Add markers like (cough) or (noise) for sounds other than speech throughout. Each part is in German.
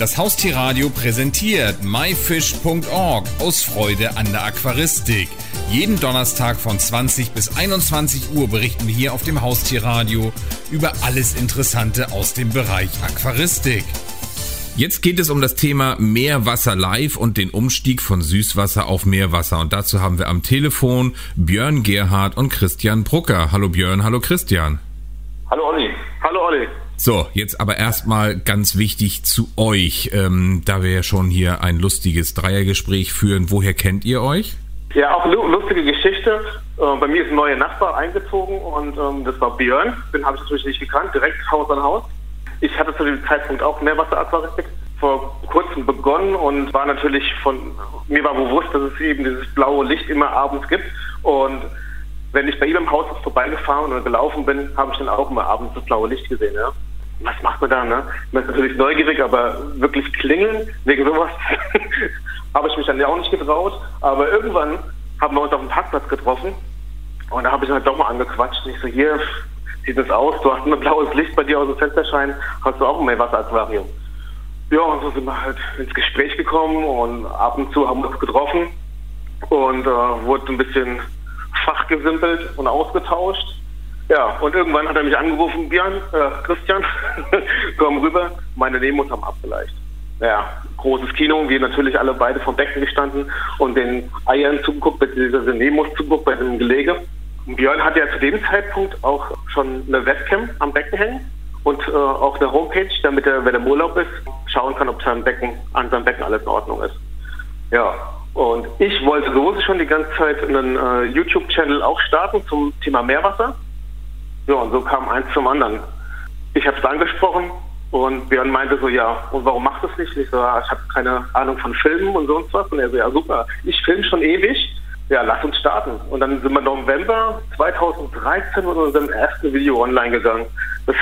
Das Haustierradio präsentiert myfish.org aus Freude an der Aquaristik. Jeden Donnerstag von 20 bis 21 Uhr berichten wir hier auf dem Haustierradio über alles Interessante aus dem Bereich Aquaristik. Jetzt geht es um das Thema Meerwasser live und den Umstieg von Süßwasser auf Meerwasser. Und dazu haben wir am Telefon Björn Gerhard und Christian Brucker. Hallo Björn, hallo Christian. Hallo Olli. Hallo Olli. So, jetzt aber erstmal ganz wichtig zu euch, ähm, da wir ja schon hier ein lustiges Dreiergespräch führen. Woher kennt ihr euch? Ja, auch lustige Geschichte. Äh, bei mir ist ein neuer Nachbar eingezogen und ähm, das war Björn. Den habe ich natürlich nicht gekannt, direkt Haus an Haus. Ich hatte zu dem Zeitpunkt auch Meerwasseraquaristik vor kurzem begonnen und war natürlich von mir war bewusst, dass es eben dieses blaue Licht immer abends gibt und wenn ich bei ihm im Haus vorbeigefahren oder gelaufen bin, habe ich dann auch immer abends das blaue Licht gesehen. Ja? Was macht man da, ne? Man ist natürlich neugierig, aber wirklich klingeln wegen sowas (laughs) habe ich mich dann ja auch nicht getraut. Aber irgendwann haben wir uns auf dem Parkplatz getroffen und da habe ich halt doch mal angequatscht. Ich so, hier sieht das aus, du hast ein blaues Licht bei dir aus dem Fenster scheinen, hast du auch ein Meerwasseraquarium. Ja, und so sind wir halt ins Gespräch gekommen und ab und zu haben wir uns getroffen und äh, wurde ein bisschen fachgesimpelt und ausgetauscht. Ja, und irgendwann hat er mich angerufen, Björn, äh, Christian, (laughs) komm rüber, meine Nemos haben abgeleicht. Ja, großes Kino, wir natürlich alle beide vom Becken gestanden und den Eiern zugeguckt, beziehungsweise Nemos zugeguckt bei dem Gelege. Björn hat ja zu dem Zeitpunkt auch schon eine Webcam am Becken hängen und äh, auch eine Homepage, damit er, wenn er im Urlaub ist, schauen kann, ob sein Becken, an seinem Becken alles in Ordnung ist. Ja, und ich wollte sowieso schon die ganze Zeit einen äh, YouTube-Channel auch starten zum Thema Meerwasser. Ja, und so kam eins zum anderen. Ich habe es angesprochen und Björn meinte so, ja, und warum machst du es nicht? Ich so, ja, ich habe keine Ahnung von Filmen und sonst was. Und er so, ja, super, ich filme schon ewig. Ja, lass uns starten. Und dann sind wir November 2013 mit unserem ersten Video online gegangen. Das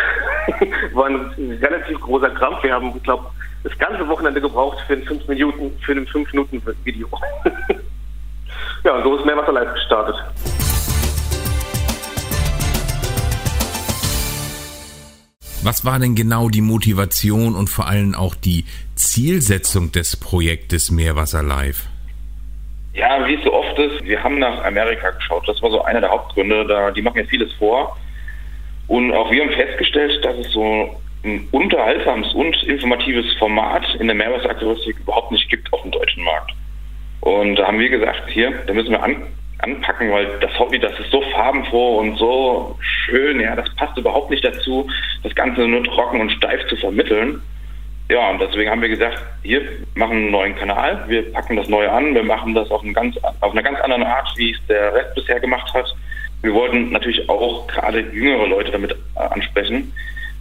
(laughs) war ein relativ großer Krampf. Wir haben, ich glaube, das ganze Wochenende gebraucht für ein 5 Minuten, für ein 5 Minuten Video. (laughs) ja, und so ist Mehrwasser live gestartet. Was war denn genau die Motivation und vor allem auch die Zielsetzung des Projektes Meerwasser Live? Ja, wie es so oft ist, wir haben nach Amerika geschaut. Das war so einer der Hauptgründe. Da, die machen ja vieles vor. Und auch wir haben festgestellt, dass es so ein unterhaltsames und informatives Format in der Meerwasseraquaristik überhaupt nicht gibt auf dem deutschen Markt. Und da haben wir gesagt, hier, da müssen wir an, anpacken, weil das Hobby, das ist so farbenfroh und so schön, ja, das passt überhaupt nicht dazu, das Ganze nur trocken und steif zu vermitteln. Ja, und deswegen haben wir gesagt, hier machen einen neuen Kanal, wir packen das Neue an, wir machen das auf, ganz, auf eine ganz andere Art, wie es der Rest bisher gemacht hat. Wir wollten natürlich auch gerade jüngere Leute damit äh, ansprechen,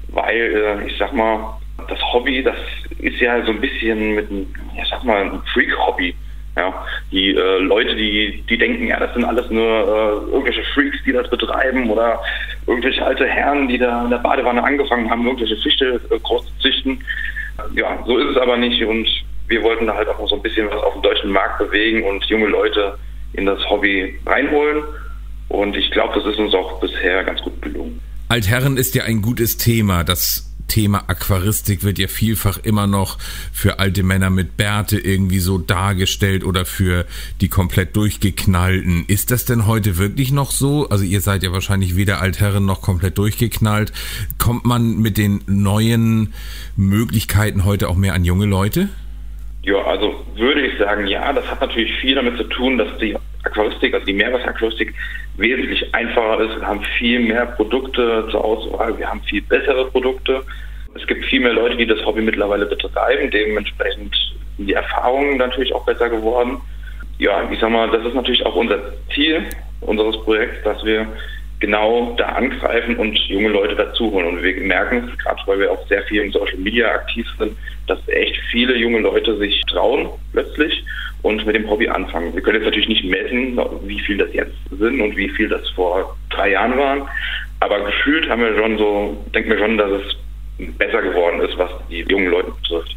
weil äh, ich sag mal, das Hobby, das ist ja so ein bisschen mit einem, ich sag mal, ein Freak-Hobby. Ja, die äh, Leute, die, die denken, ja, das sind alles nur äh, irgendwelche Freaks, die das betreiben oder irgendwelche alte Herren, die da in der Badewanne angefangen haben, irgendwelche Fische äh, groß zu züchten. Ja, so ist es aber nicht und wir wollten da halt auch so ein bisschen was auf dem deutschen Markt bewegen und junge Leute in das Hobby reinholen. Und ich glaube, das ist uns auch bisher ganz gut gelungen. Altherren ist ja ein gutes Thema. Das Thema Aquaristik wird ja vielfach immer noch für alte Männer mit Bärte irgendwie so dargestellt oder für die komplett durchgeknallten. Ist das denn heute wirklich noch so? Also ihr seid ja wahrscheinlich weder Altherren noch komplett durchgeknallt. Kommt man mit den neuen Möglichkeiten heute auch mehr an junge Leute? Ja, also würde ich sagen, ja, das hat natürlich viel damit zu tun, dass die Aquaristik, also die Meerwasseraquaristik, wesentlich einfacher ist. Wir haben viel mehr Produkte zur Auswahl, wir haben viel bessere Produkte. Es gibt viel mehr Leute, die das Hobby mittlerweile betreiben. Dementsprechend sind die Erfahrungen natürlich auch besser geworden. Ja, ich sag mal, das ist natürlich auch unser Ziel unseres Projekts, dass wir genau da angreifen und junge Leute dazuholen. Und wir merken es, gerade weil wir auch sehr viel in Social Media aktiv sind, dass echt viele junge Leute sich trauen plötzlich und mit dem Hobby anfangen. Wir können jetzt natürlich nicht messen, wie viel das jetzt sind und wie viel das vor drei Jahren waren, aber gefühlt haben wir schon so, denken wir schon, dass es besser geworden ist, was die jungen Leute betrifft.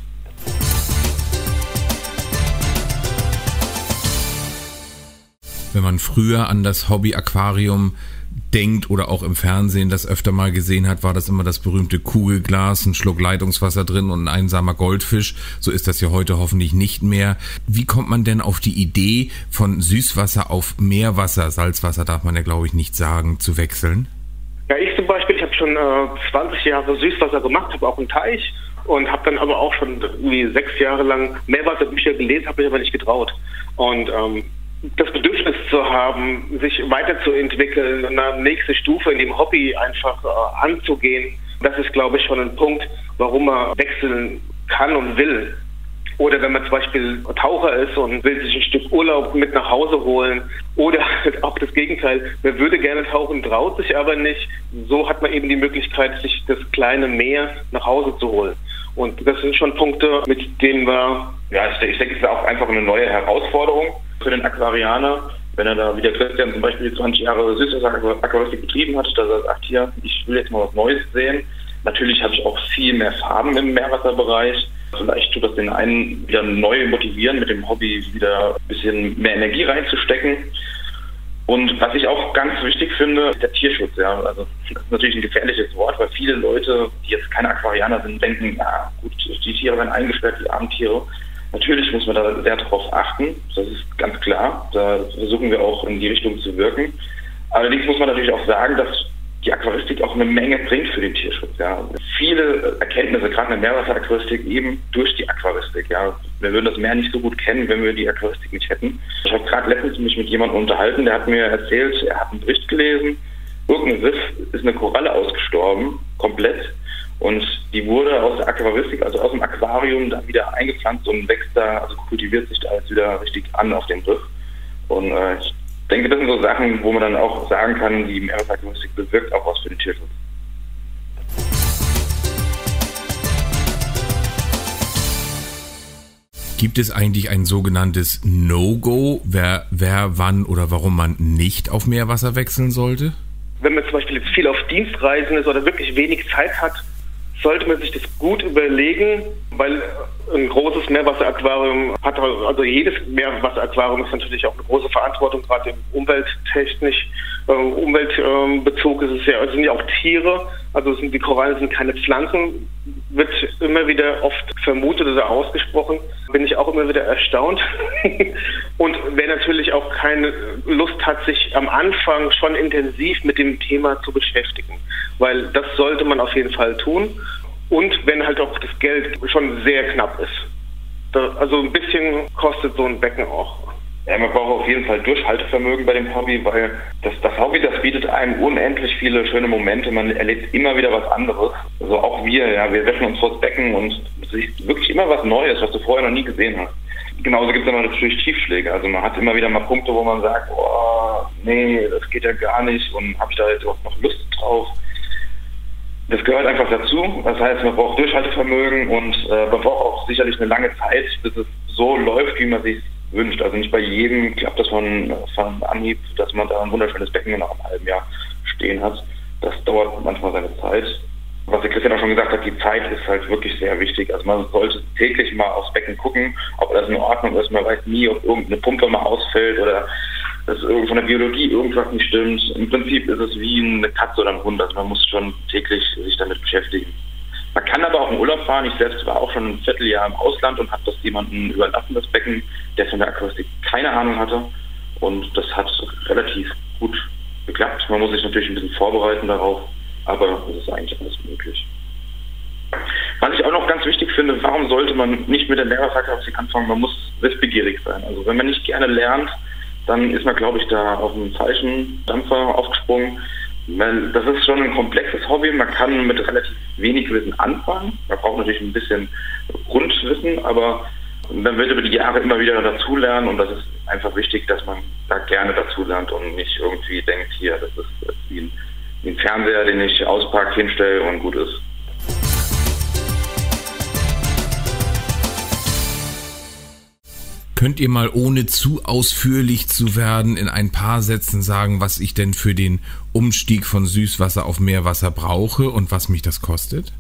Wenn man früher an das Hobby Aquarium denkt oder auch im Fernsehen das öfter mal gesehen hat, war das immer das berühmte Kugelglas, ein Schluck Leitungswasser drin und ein einsamer Goldfisch. So ist das ja heute hoffentlich nicht mehr. Wie kommt man denn auf die Idee, von Süßwasser auf Meerwasser, Salzwasser darf man ja glaube ich nicht sagen, zu wechseln? Ja, ich zum Beispiel, ich habe schon äh, 20 Jahre Süßwasser gemacht, habe auch einen Teich und habe dann aber auch schon irgendwie sechs Jahre lang Meerwasserbücher gelesen, habe mich aber nicht getraut. Und ähm, das Bedürfnis zu haben, sich weiterzuentwickeln, eine nächste Stufe in dem Hobby einfach äh, anzugehen, das ist, glaube ich, schon ein Punkt, warum man wechseln kann und will. Oder wenn man zum Beispiel Taucher ist und will sich ein Stück Urlaub mit nach Hause holen. Oder auch das Gegenteil, man würde gerne tauchen, traut sich aber nicht. So hat man eben die Möglichkeit, sich das kleine Meer nach Hause zu holen. Und das sind schon Punkte, mit denen wir... Ja, ich denke, es ist auch einfach eine neue Herausforderung für den Aquarianer, wenn er da wie der Christian zum Beispiel 20 Jahre Süßwasser-Aquaristik betrieben hat, dass er sagt, hier, ich will jetzt mal was Neues sehen. Natürlich habe ich auch viel mehr Farben im Meerwasserbereich. Vielleicht tut das den einen wieder neu motivieren, mit dem Hobby wieder ein bisschen mehr Energie reinzustecken. Und was ich auch ganz wichtig finde, ist der Tierschutz. Ja. Also das ist natürlich ein gefährliches Wort, weil viele Leute, die jetzt keine Aquarianer sind, denken, ja gut, die Tiere werden eingesperrt, die armen Tiere. Natürlich muss man da sehr darauf achten, das ist ganz klar. Da versuchen wir auch in die Richtung zu wirken. Allerdings muss man natürlich auch sagen, dass die Aquaristik auch eine Menge bringt für den Tierschutz. Ja. Viele Erkenntnisse, gerade in der Meerwasseraquaristik, eben durch die Aquaristik. Ja. Wir würden das Meer nicht so gut kennen, wenn wir die Aquaristik nicht hätten. Ich habe gerade letztens mich mit jemandem unterhalten, der hat mir erzählt, er hat einen Bericht gelesen, irgendein Riff ist eine Koralle ausgestorben, komplett. Und die wurde aus der Aquaristik, also aus dem Aquarium, dann wieder eingepflanzt und wächst da, also kultiviert sich da jetzt wieder richtig an auf dem Riff. Und äh, ich denke, das sind so Sachen, wo man dann auch sagen kann, die Meeresaquaristik bewirkt auch was für den Tierschutz. Gibt es eigentlich ein sogenanntes No-Go, wer, wer wann oder warum man nicht auf Meerwasser wechseln sollte? Wenn man zum Beispiel jetzt viel auf Dienstreisen ist oder wirklich wenig Zeit hat, sollte man sich das gut überlegen, weil ein großes Meerwasseraquarium hat, also jedes Meerwasseraquarium ist natürlich auch eine große Verantwortung, gerade umwelttechnisch, äh, Umweltbezug ist es ja, also sind ja auch Tiere, also sind, die Korallen sind keine Pflanzen, wird immer wieder oft vermutet oder ausgesprochen, bin ich auch immer wieder erstaunt. (laughs) Und wer natürlich auch keine Lust hat, sich am Anfang schon intensiv mit dem Thema zu beschäftigen, weil das sollte man auf jeden Fall tun. Und wenn halt auch das Geld schon sehr knapp ist. Da, also ein bisschen kostet so ein Becken auch. Ja, man braucht auf jeden Fall Durchhaltevermögen bei dem Hobby, weil das, das Hobby, das bietet einem unendlich viele schöne Momente. Man erlebt immer wieder was anderes. Also auch wir, ja, wir setzen uns vor das Becken und es ist wirklich immer was Neues, was du vorher noch nie gesehen hast. Genauso gibt es aber natürlich Tiefschläge. Also man hat immer wieder mal Punkte, wo man sagt, oh, nee, das geht ja gar nicht und habe ich da jetzt auch noch Lust drauf. Das gehört einfach dazu. Das heißt, man braucht Durchhaltevermögen und äh, man braucht auch sicherlich eine lange Zeit, bis es so läuft, wie man sich wünscht. Also nicht bei jedem klappt das von, von Anhieb, dass man da ein wunderschönes Becken nach einem halben Jahr stehen hat. Das dauert manchmal seine Zeit. Was der Christian auch schon gesagt hat, die Zeit ist halt wirklich sehr wichtig. Also man sollte täglich mal aufs Becken gucken, ob das in Ordnung ist. Man weiß nie, ob irgendeine Pumpe mal ausfällt oder dass von der Biologie irgendwas nicht stimmt. Im Prinzip ist es wie eine Katze oder ein Hund. Also man muss schon täglich sich damit beschäftigen. Man kann aber auch in Urlaub fahren. Ich selbst war auch schon ein Vierteljahr im Ausland und habe das jemandem überlassen, das Becken, der von der Akustik keine Ahnung hatte. Und das hat relativ gut geklappt. Man muss sich natürlich ein bisschen vorbereiten darauf, aber es ist eigentlich alles möglich. Was ich auch noch ganz wichtig finde, warum sollte man nicht mit der Lehrerfaktoristik anfangen? Man muss wissbegierig sein. Also wenn man nicht gerne lernt, dann ist man, glaube ich, da auf einen falschen Dampfer aufgesprungen. Das ist schon ein komplexes Hobby. Man kann mit relativ wenig Wissen anfangen. Man braucht natürlich ein bisschen Grundwissen, aber man wird über die Jahre immer wieder dazulernen und das ist einfach wichtig, dass man da gerne dazulernt und nicht irgendwie denkt, hier, das ist wie ein, wie ein Fernseher, den ich auspacke, hinstelle und gut ist. Könnt ihr mal, ohne zu ausführlich zu werden, in ein paar Sätzen sagen, was ich denn für den Umstieg von Süßwasser auf Meerwasser brauche und was mich das kostet?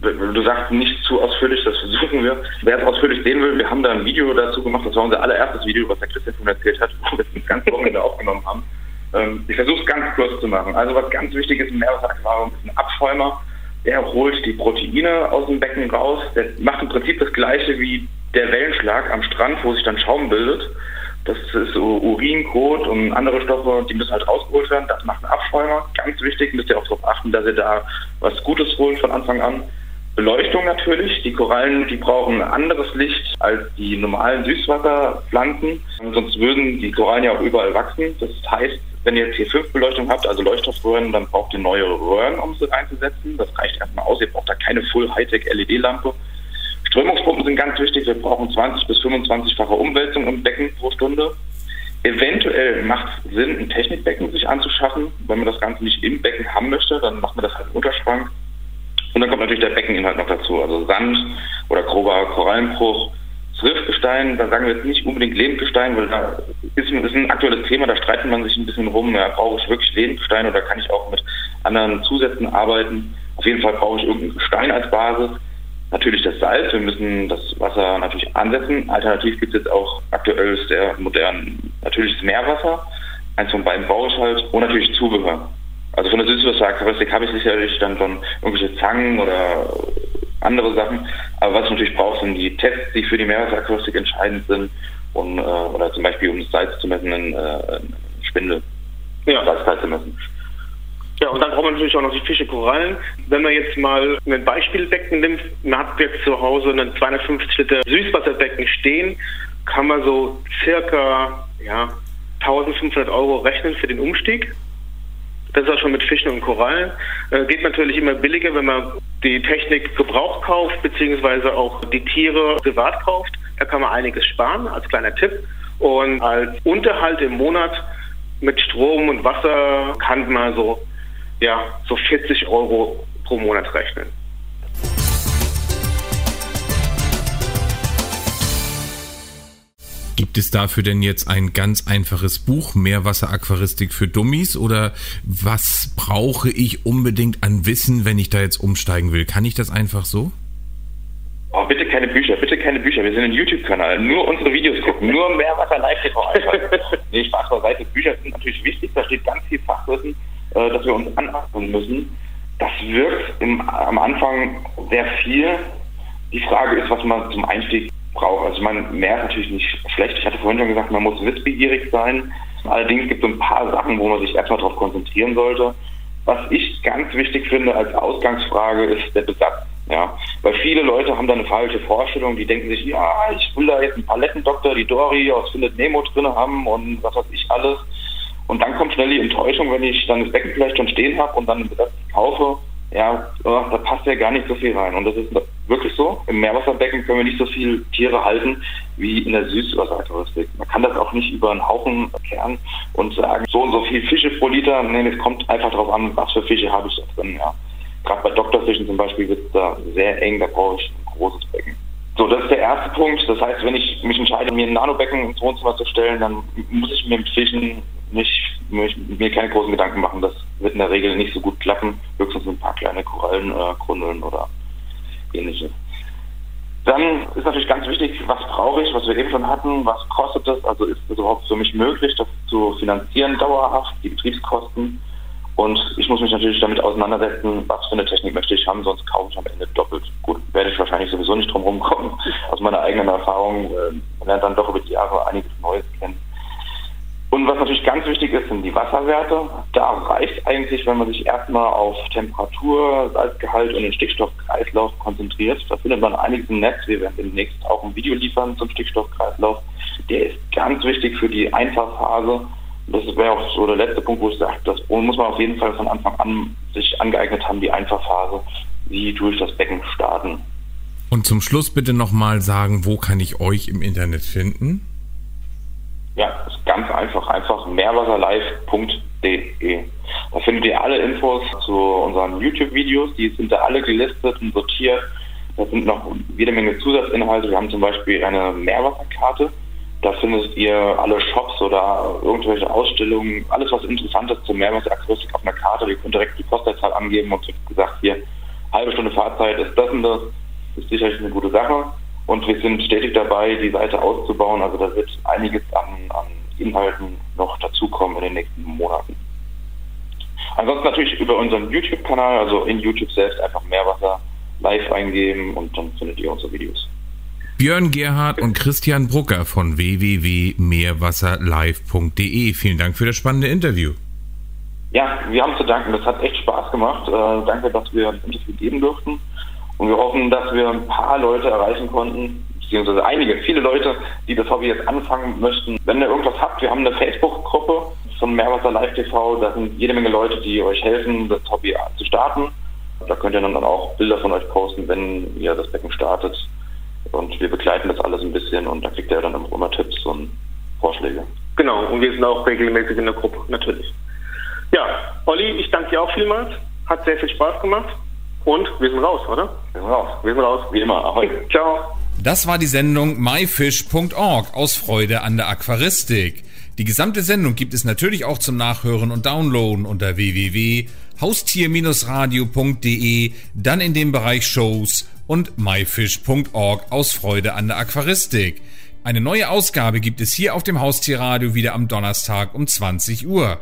Du sagst nicht zu ausführlich, das versuchen wir. Wer es ausführlich sehen will, wir haben da ein Video dazu gemacht. Das war unser allererstes Video, was der Christian von erzählt hat, (laughs) wo wir es ganz Wochenende aufgenommen haben. Ähm, ich versuche es ganz kurz zu machen. Also was ganz wichtig ist im Meerwasseraquarium ist ein Abschäumer. Der holt die Proteine aus dem Becken raus. Der macht im Prinzip das gleiche wie der Wellenschlag am Strand, wo sich dann Schaum bildet. Das ist so Urin, Kot und andere Stoffe, die müssen halt rausgeholt werden. Das macht ein Abschäumer. Ganz wichtig, müsst ihr auch darauf achten, dass ihr da was Gutes holt von Anfang an. Beleuchtung natürlich. Die Korallen, die brauchen anderes Licht als die normalen Süßwasserpflanzen. Sonst würden die Korallen ja auch überall wachsen. Das heißt, wenn ihr T5-Beleuchtung habt, also Leuchtstoffröhren, dann braucht ihr neue Röhren, um sie einzusetzen. Das reicht erstmal aus. Ihr braucht da keine Full-Hightech-LED-Lampe. Strömungspumpen sind ganz wichtig. Wir brauchen 20 bis 25-fache Umwälzung im Becken pro Stunde. Eventuell macht es Sinn, ein Technikbecken sich anzuschaffen. Wenn man das Ganze nicht im Becken haben möchte, dann macht man das halt im Unterschrank. Und dann kommt natürlich der Beckeninhalt noch dazu. Also Sand oder grober Korallenbruch. Riffgestein, da sagen wir jetzt nicht unbedingt Lebendgestein, weil da ist, ist ein aktuelles Thema, da streitet man sich ein bisschen rum. Ja, brauche ich wirklich Lebendgestein oder kann ich auch mit anderen Zusätzen arbeiten? Auf jeden Fall brauche ich irgendeinen Gestein als Basis. Natürlich das Salz, wir müssen das Wasser natürlich ansetzen. Alternativ gibt es jetzt auch aktuell sehr modern natürliches Meerwasser. Eins von beiden brauche ich halt. Und natürlich Zubehör. Also von der Süßwassercharakteristik habe ich sicherlich dann schon irgendwelche Zangen oder andere Sachen. Aber was ich natürlich brauche, sind die Tests, die für die Meerwassercharakteristik entscheidend sind. Und, äh, oder zum Beispiel, um das Salz zu messen, ein äh, Spindel. Ja. Salzgehalt zu messen. Ja, und dann braucht man natürlich auch noch die Fische Korallen. Wenn man jetzt mal ein Beispielbecken nimmt, man hat jetzt zu Hause einen 250 Liter Süßwasserbecken stehen, kann man so circa ja, 1500 Euro rechnen für den Umstieg. Das ist auch schon mit Fischen und Korallen. Äh, geht natürlich immer billiger, wenn man die Technik gebraucht kauft, beziehungsweise auch die Tiere privat kauft. Da kann man einiges sparen, als kleiner Tipp. Und als Unterhalt im Monat mit Strom und Wasser kann man so ja, so 40 Euro pro Monat rechnen. Gibt es dafür denn jetzt ein ganz einfaches Buch, Meerwasseraquaristik für Dummies? Oder was brauche ich unbedingt an Wissen, wenn ich da jetzt umsteigen will? Kann ich das einfach so? Oh, bitte keine Bücher, bitte keine Bücher. Wir sind ein YouTube-Kanal. Nur unsere Videos gucken. Nur Meerwasser live TV einschalten. (laughs) nee, Spaß beiseite. Bücher sind natürlich wichtig. Da steht ganz viel Fachwissen äh, dass wir uns aneignen müssen. Das wirkt im, am Anfang sehr viel. Die Frage ist, was man zum Einstieg braucht. Also man mehr ist natürlich nicht schlecht. Ich hatte vorhin schon gesagt, man muss wissbegierig sein. Allerdings gibt es ein paar Sachen, wo man sich erstmal darauf konzentrieren sollte. Was ich ganz wichtig finde als Ausgangsfrage ist der Besatz. Ja, weil viele Leute haben da eine falsche Vorstellung. Die denken sich, ja, ich will da jetzt einen Palettendoktor, die Dory aus Findet Nemo drin haben und was weiß ich alles. Und dann kommt schnell die Enttäuschung, wenn ich dann das Becken vielleicht schon stehen habe und dann das kaufe, ja, oh, da passt ja gar nicht so viel rein. Und das ist wirklich so. Im Meerwasserbecken können wir nicht so viele Tiere halten wie in der Süßwassertouristik. Man kann das auch nicht über einen Haufen kehren und sagen, so und so viel Fische pro Liter. Nee, es kommt einfach darauf an, was für Fische habe ich da drin, ja. Gerade bei Doktorfischen zum Beispiel wird es da sehr eng, da brauche ich ein großes Becken. So, das ist der erste Punkt. Das heißt, wenn ich mich entscheide, mir ein Nanobecken ins Wohnzimmer zu stellen, dann muss ich mir mit Fischen nicht, mir keine großen Gedanken machen. Das wird in der Regel nicht so gut klappen. Höchstens ein paar kleine Korallen, äh, Grundeln oder ähnliche. Dann ist natürlich ganz wichtig, was brauche ich, was wir eben schon hatten, was kostet das, also ist es überhaupt für mich möglich, das zu finanzieren dauerhaft, die Betriebskosten. Und ich muss mich natürlich damit auseinandersetzen, was für eine Technik möchte ich haben, sonst kaufe ich am Ende doppelt. Gut, werde ich wahrscheinlich sowieso nicht drum rumkommen. Aus meiner eigenen Erfahrung, äh, man lernt dann doch über die Jahre einiges Neues kennen. Und was natürlich ganz wichtig ist, sind die Wasserwerte. Da reicht eigentlich, wenn man sich erstmal auf Temperatur, Salzgehalt und den Stickstoffkreislauf konzentriert. Da findet man einiges im Netz. Wir werden demnächst auch ein Video liefern zum Stickstoffkreislauf. Der ist ganz wichtig für die Einfahrphase. Das wäre auch so der letzte Punkt, wo ich sage, das muss man auf jeden Fall von Anfang an sich angeeignet haben, die Einfahrphase, wie durch das Becken starten. Und zum Schluss bitte nochmal sagen, wo kann ich euch im Internet finden? Ja, ist ganz einfach, einfach meerwasserlive.de. Da findet ihr alle Infos zu unseren YouTube-Videos, die sind da alle gelistet und sortiert. Da sind noch jede Menge Zusatzinhalte. Wir haben zum Beispiel eine Meerwasserkarte. Da findet ihr alle Shops oder irgendwelche Ausstellungen, alles was interessant ist zur Meerwasserakustik auf einer Karte. Ihr könnt direkt die Postleitzahl angeben und gesagt, hier, halbe Stunde Fahrzeit ist das und das. Ist sicherlich eine gute Sache. Und wir sind stetig dabei, die Seite auszubauen. Also da wird einiges an, an Inhalten noch dazukommen in den nächsten Monaten. Ansonsten natürlich über unseren YouTube-Kanal, also in YouTube selbst einfach Meerwasser live eingeben und dann findet ihr unsere Videos. Björn Gerhard und Christian Brucker von www.meerwasserlive.de. Vielen Dank für das spannende Interview. Ja, wir haben zu danken. Das hat echt Spaß gemacht. Äh, danke, dass wir ein Interview geben durften. Und wir hoffen, dass wir ein paar Leute erreichen konnten, beziehungsweise einige, viele Leute, die das Hobby jetzt anfangen möchten. Wenn ihr irgendwas habt, wir haben eine Facebook-Gruppe von Meerwasser Live TV. Da sind jede Menge Leute, die euch helfen, das Hobby zu starten. Da könnt ihr dann auch Bilder von euch posten, wenn ihr das Becken startet. Und wir begleiten das alles ein bisschen und da kriegt ihr dann immer Tipps und Vorschläge. Genau, und wir sind auch regelmäßig in der Gruppe, natürlich. Ja, Olli, ich danke dir auch vielmals. Hat sehr viel Spaß gemacht. Und wir sind raus, oder? Wir sind raus. Wir sind raus, wie immer. Ahoi. Ciao. Das war die Sendung myfish.org aus Freude an der Aquaristik. Die gesamte Sendung gibt es natürlich auch zum Nachhören und Downloaden unter www.haustier-radio.de, dann in dem Bereich Shows und myfish.org aus Freude an der Aquaristik. Eine neue Ausgabe gibt es hier auf dem Haustierradio wieder am Donnerstag um 20 Uhr.